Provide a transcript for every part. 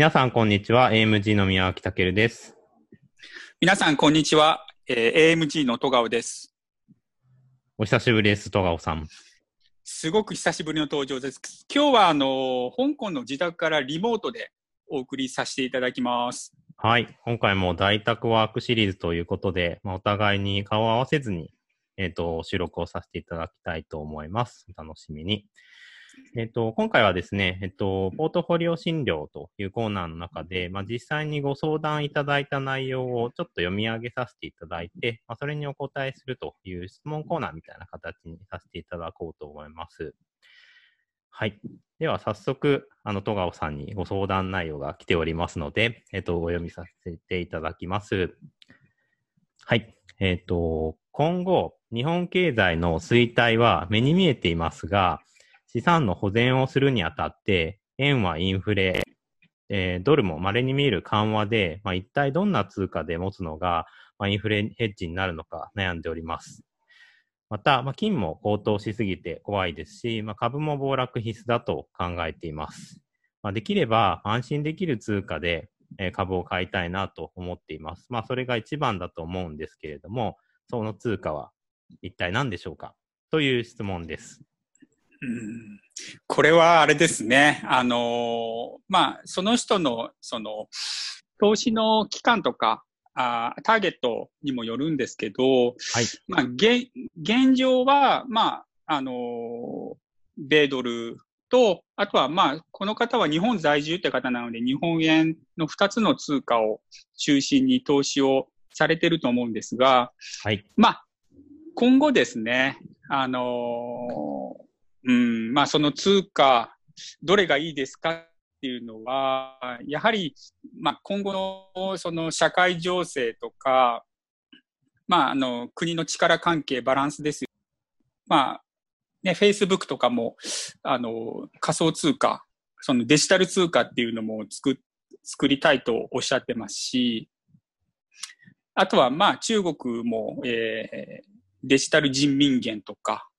皆さん、こんにちは。AMG の宮脇健です。皆さん、こんにちは。えー、AMG の戸川です。お久しぶりです、戸川さん。すごく久しぶりの登場です。今日は、あの、香港の自宅からリモートでお送りさせていただきます。はい。今回も在宅ワークシリーズということで、まあ、お互いに顔を合わせずに、えっ、ー、と、収録をさせていただきたいと思います。お楽しみに。えっと、今回はですね、えっと、ポートフォリオ診療というコーナーの中で、まあ、実際にご相談いただいた内容をちょっと読み上げさせていただいて、まあ、それにお答えするという質問コーナーみたいな形にさせていただこうと思います。はい。では、早速、あの、戸川さんにご相談内容が来ておりますので、えっと、お読みさせていただきます。はい。えっと、今後、日本経済の衰退は目に見えていますが、資産の保全をするにあたって、円はインフレ、えー、ドルも稀に見える緩和で、まあ、一体どんな通貨で持つのが、まあ、インフレヘッジになるのか悩んでおります。また、まあ、金も高騰しすぎて怖いですし、まあ、株も暴落必須だと考えています。まあ、できれば安心できる通貨で、えー、株を買いたいなと思っています。まあ、それが一番だと思うんですけれども、その通貨は一体何でしょうか？という質問です。うんこれはあれですね。あの、まあ、その人の、その、投資の期間とか、あターゲットにもよるんですけど、はい。まあ、現、現状は、まあ、あの、米ドルと、あとは、まあ、この方は日本在住って方なので、日本円の2つの通貨を中心に投資をされてると思うんですが、はい。まあ、今後ですね、あのうん、まあその通貨、どれがいいですかっていうのは、やはり、まあ今後のその社会情勢とか、まああの国の力関係、バランスですよ。まあね、Facebook とかも、あの仮想通貨、そのデジタル通貨っていうのも作作りたいとおっしゃってますし、あとはまあ中国も、えー、デジタル人民元とか、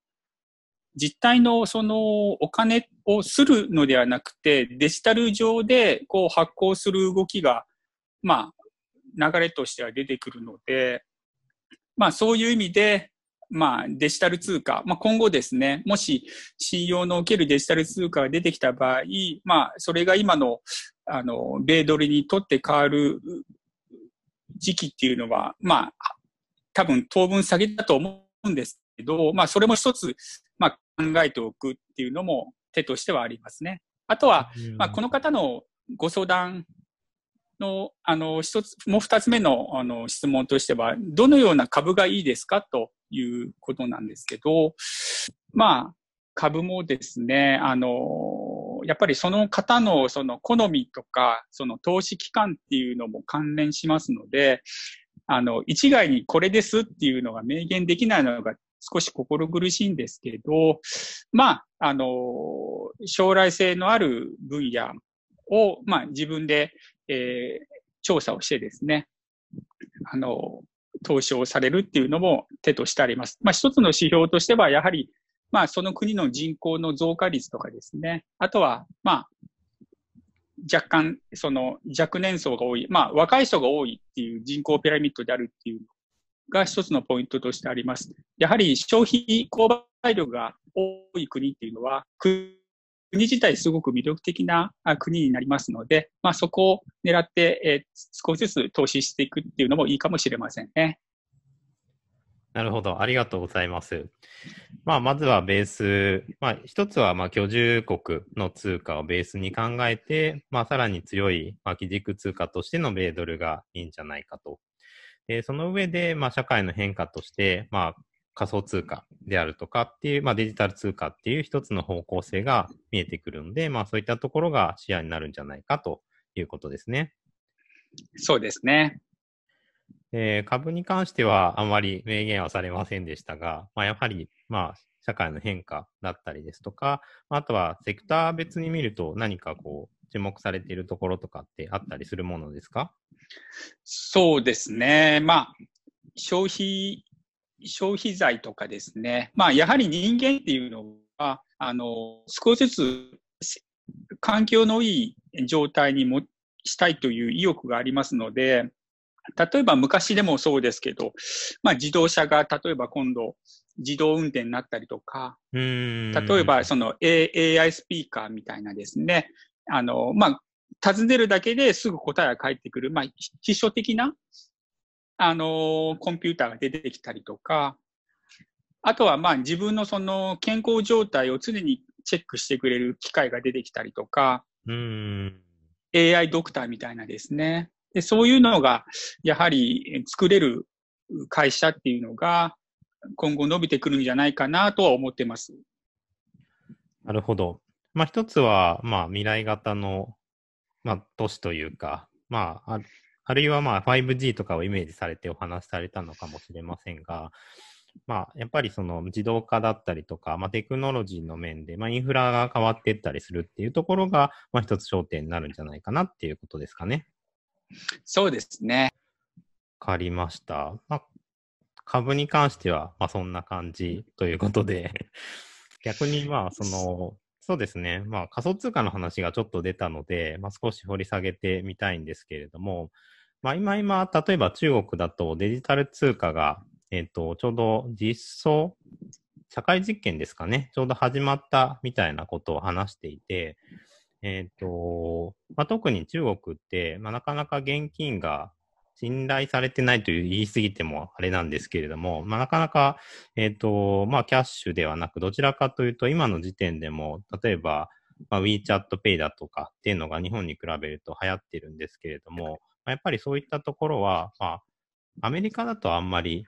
実体のそのお金をするのではなくて、デジタル上でこう発行する動きが、まあ、流れとしては出てくるので、まあそういう意味で、まあデジタル通貨、まあ今後ですね、もし信用のおけるデジタル通貨が出てきた場合、まあそれが今の、あの、米ドルにとって変わる時期っていうのは、まあ多分当分下げだと思うんですけど、まあそれも一つ、えておくっていうのも手としてはありますね。あとは、まあ、この方のご相談の、あの、一つ、もう二つ目の、あの、質問としては、どのような株がいいですかということなんですけど、まあ、株もですね、あの、やっぱりその方のその好みとか、その投資期間っていうのも関連しますので、あの、一概にこれですっていうのが明言できないのが少し心苦しいんですけど、まあ、あの、将来性のある分野を、まあ、自分で、えー、調査をしてですね、あの、投資をされるっていうのも手としてあります。まあ、一つの指標としては、やはり、まあ、その国の人口の増加率とかですね。あとは、まあ、若干、その若年層が多い、まあ、若い人が多いっていう人口ピラミッドであるっていうが一つのポイントとしてあります。やはり消費購買力が多い国っていうのは、国自体すごく魅力的な国になりますので、まあ、そこを狙って、えー、少しずつ投資していくっていうのもいいかもしれませんね。なるほど。ありがとうございます。まあ、まずはベース、まあ、一つは、まあ、居住国の通貨をベースに考えて、まあ、さらに強い、まあ、基軸通貨としての米ドルがいいんじゃないかとで、その上で、まあ、社会の変化として、まあ、仮想通貨であるとかっていう、まあ、デジタル通貨っていう一つの方向性が見えてくるので、まあ、そういったところが視野になるんじゃないかということですね。そうですね。えー、株に関してはあまり明言はされませんでしたが、まあ、やはり、まあ、社会の変化だったりですとか、あとはセクター別に見ると何かこう、注目されているところとかってあったりするものですか？そうですね。まあ、消費、消費財とかですね。まあ、やはり人間っていうのは、あの、少しずつ環境のいい状態にもしたいという意欲がありますので、例えば昔でもそうですけど、まあ自動車が例えば今度自動運転になったりとか、例えばその AI スピーカーみたいなですね、あの、まあ、尋ねるだけですぐ答えが返ってくる、まあ、秘書的な、あの、コンピューターが出てきたりとか、あとはまあ自分のその健康状態を常にチェックしてくれる機械が出てきたりとか、AI ドクターみたいなですね。でそういうのが、やはり作れる会社っていうのが、今後伸びてくるんじゃないかなとは思ってます。なるほど。まあ一つは、まあ未来型の、まあ都市というか、まあ、あるいはまあ 5G とかをイメージされてお話しされたのかもしれませんが、まあ、やっぱりその自動化だったりとか、まあ、テクノロジーの面で、まあ、インフラが変わっていったりするっていうところが、まあ、一つ焦点になるんじゃないかなっていうことですかね。そうですね。わかりました。まあ、株に関しては、まあ、そんな感じということで 逆にまあ、その、そうですね。まあ、仮想通貨の話がちょっと出たので、まあ、少し掘り下げてみたいんですけれども、まあ、今今、例えば中国だとデジタル通貨がえっ、ー、と、ちょうど実装、社会実験ですかね、ちょうど始まったみたいなことを話していて、えっ、ー、と、まあ、特に中国って、まあ、なかなか現金が信頼されてないという言い過ぎてもあれなんですけれども、まあ、なかなか、えっ、ー、と、まあ、キャッシュではなく、どちらかというと、今の時点でも、例えば、まあ、WeChat Pay だとかっていうのが日本に比べると流行ってるんですけれども、まあ、やっぱりそういったところは、まあ、アメリカだとあんまり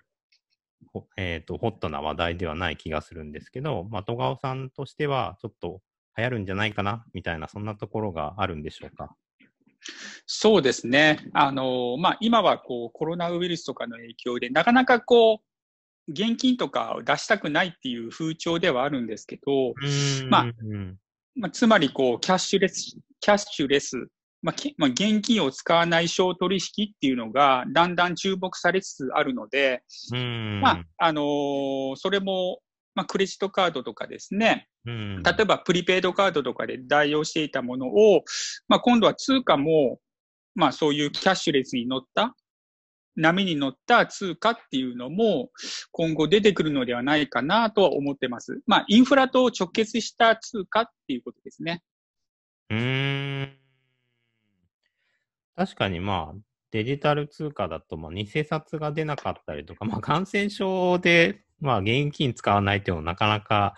えっ、ー、と、ホットな話題ではない気がするんですけど、まあ、戸川さんとしては、ちょっと流行るんじゃないかな、みたいな、そんなところがあるんでしょうか？そうですね。あの、まあ、今はこう、コロナウイルスとかの影響で、なかなかこう、現金とかを出したくないっていう風潮ではあるんですけど、まあ、まあ、つまりこう、キャッシュレス、キャッシュレスまあ、まあ、現金を使わない商取引っていうのがだんだん注目されつつあるので、まあ、あのー、それも、まあ、クレジットカードとかですね、例えばプリペイドカードとかで代用していたものを、まあ、今度は通貨も、まあ、そういうキャッシュレスに乗った、波に乗った通貨っていうのも今後出てくるのではないかなとは思ってます。まあ、インフラと直結した通貨っていうことですね。うん。確かにまあ、デジタル通貨だと、まあ、偽札が出なかったりとか、まあ、感染症で、まあ、現金使わないっていうのはなかなか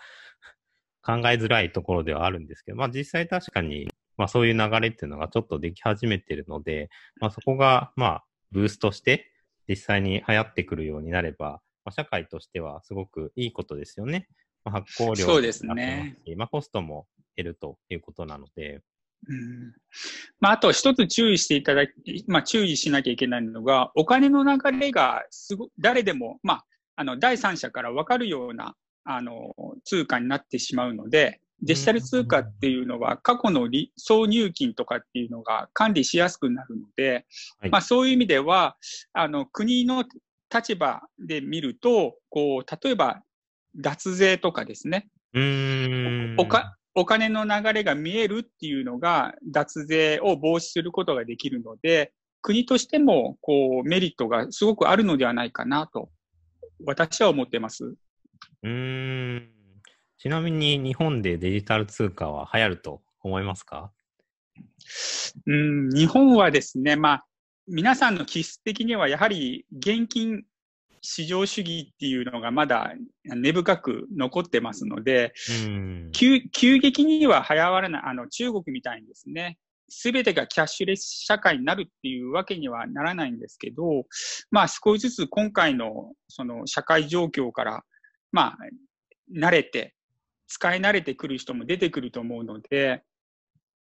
考えづらいところではあるんですけど、まあ、実際確かに、まあ、そういう流れっていうのがちょっとでき始めてるので、まあ、そこが、まあ、ブーストして、実際に流行ってくるようになれば、まあ、社会としてはすごくいいことですよね。まあ、発行量そうですね。まあ、コストも減るということなので、うんまあ、あと一つ注意していただき、まあ、注意しなきゃいけないのが、お金の流れがすご誰でも、まあ、あの第三者から分かるようなあの通貨になってしまうので、デジタル通貨っていうのは過去の総入金とかっていうのが管理しやすくなるので、はい、まあ、そういう意味ではあの国の立場で見るとこう例えば脱税とかですね。おかお金の流れが見えるっていうのが脱税を防止することができるので、国としてもこうメリットがすごくあるのではないかなと、私は思ってます。うん。ちなみに日本でデジタル通貨は流行ると思いますか？うん日本はですね、まあ、皆さんの気質的にはやはり現金市場主義っていうのがまだ根深く残ってますので、急急激には早わらない、あの中国みたいにですね、すべてがキャッシュレス社会になるっていうわけにはならないんですけど、まあ少しずつ今回のその社会状況から、まあ慣れて、使い慣れてくる人も出てくると思うので、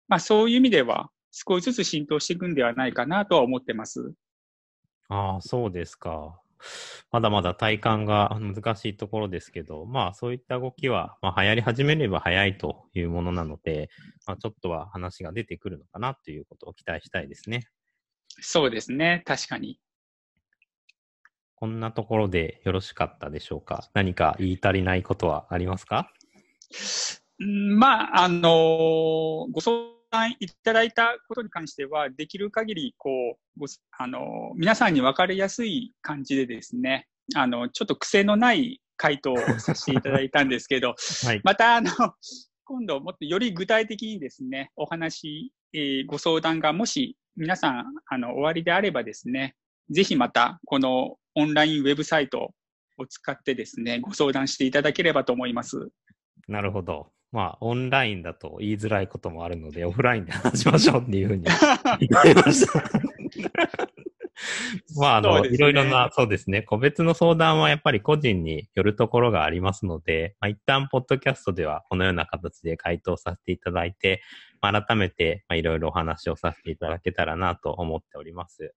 まあそういう意味では少しずつ浸透していくんではないかなとは思ってます。ああ、そうですか。まだまだ体感が難しいところですけど、まあそういった動きは、まあ流行り始めれば早いというものなので、まあちょっとは話が出てくるのかなということを期待したいですね。そうですね。確かに。こんなところでよろしかったでしょうか？何か言い足りないことはありますか？まあ、あのー、ご相談いただいたことに関しては、できる限り、こう、ごあの、皆さんに分かりやすい感じでですね、あの、ちょっと癖のない回答をさせていただいたんですけど、はい。また、あの、今度もっとより具体的にですね、お話、えー、ご相談がもし皆さん、あの、終わりであればですね、ぜひまた、このオンラインウェブサイトを使ってですね、ご相談していただければと思います。なるほど。まあ、オンラインだと言いづらいこともあるので、オフラインで話しましょうっていうふうに 言いました。まあ、あの、ね、いろいろな、そうですね、個別の相談はやっぱり個人によるところがありますので、まあ、一旦、ポッドキャストではこのような形で回答させていただいて、まあ、改めて、まあ、いろいろお話をさせていただけたらなと思っております。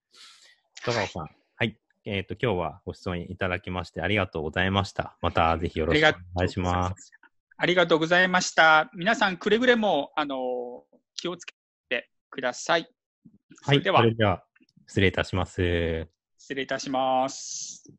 戸川さん、はい。えっ、ー、と、今日はご質問いただきましてありがとうございました。またぜひよろしくお願いします。ありがとうございました。皆さん、くれぐれも、あの、気をつけてください。はい。それでは、失礼いたします。失礼いたします。